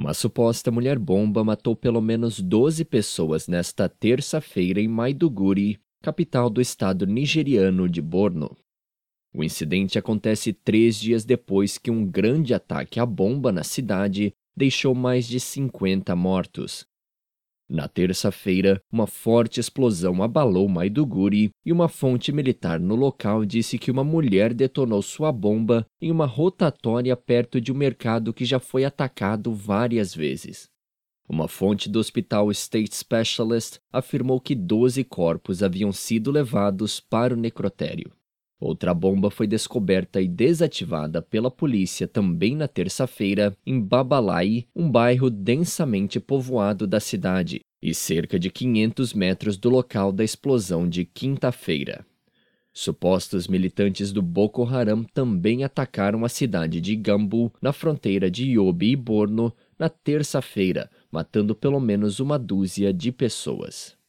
Uma suposta mulher-bomba matou pelo menos 12 pessoas nesta terça-feira em Maiduguri, capital do estado nigeriano de Borno. O incidente acontece três dias depois que um grande ataque à bomba na cidade deixou mais de 50 mortos. Na terça-feira, uma forte explosão abalou Maiduguri e uma fonte militar no local disse que uma mulher detonou sua bomba em uma rotatória perto de um mercado que já foi atacado várias vezes. Uma fonte do hospital State Specialist afirmou que 12 corpos haviam sido levados para o necrotério. Outra bomba foi descoberta e desativada pela polícia também na terça-feira em Babalai, um bairro densamente povoado da cidade, e cerca de 500 metros do local da explosão de quinta-feira. Supostos militantes do Boko Haram também atacaram a cidade de Gambu, na fronteira de Yobe e Borno, na terça-feira, matando pelo menos uma dúzia de pessoas.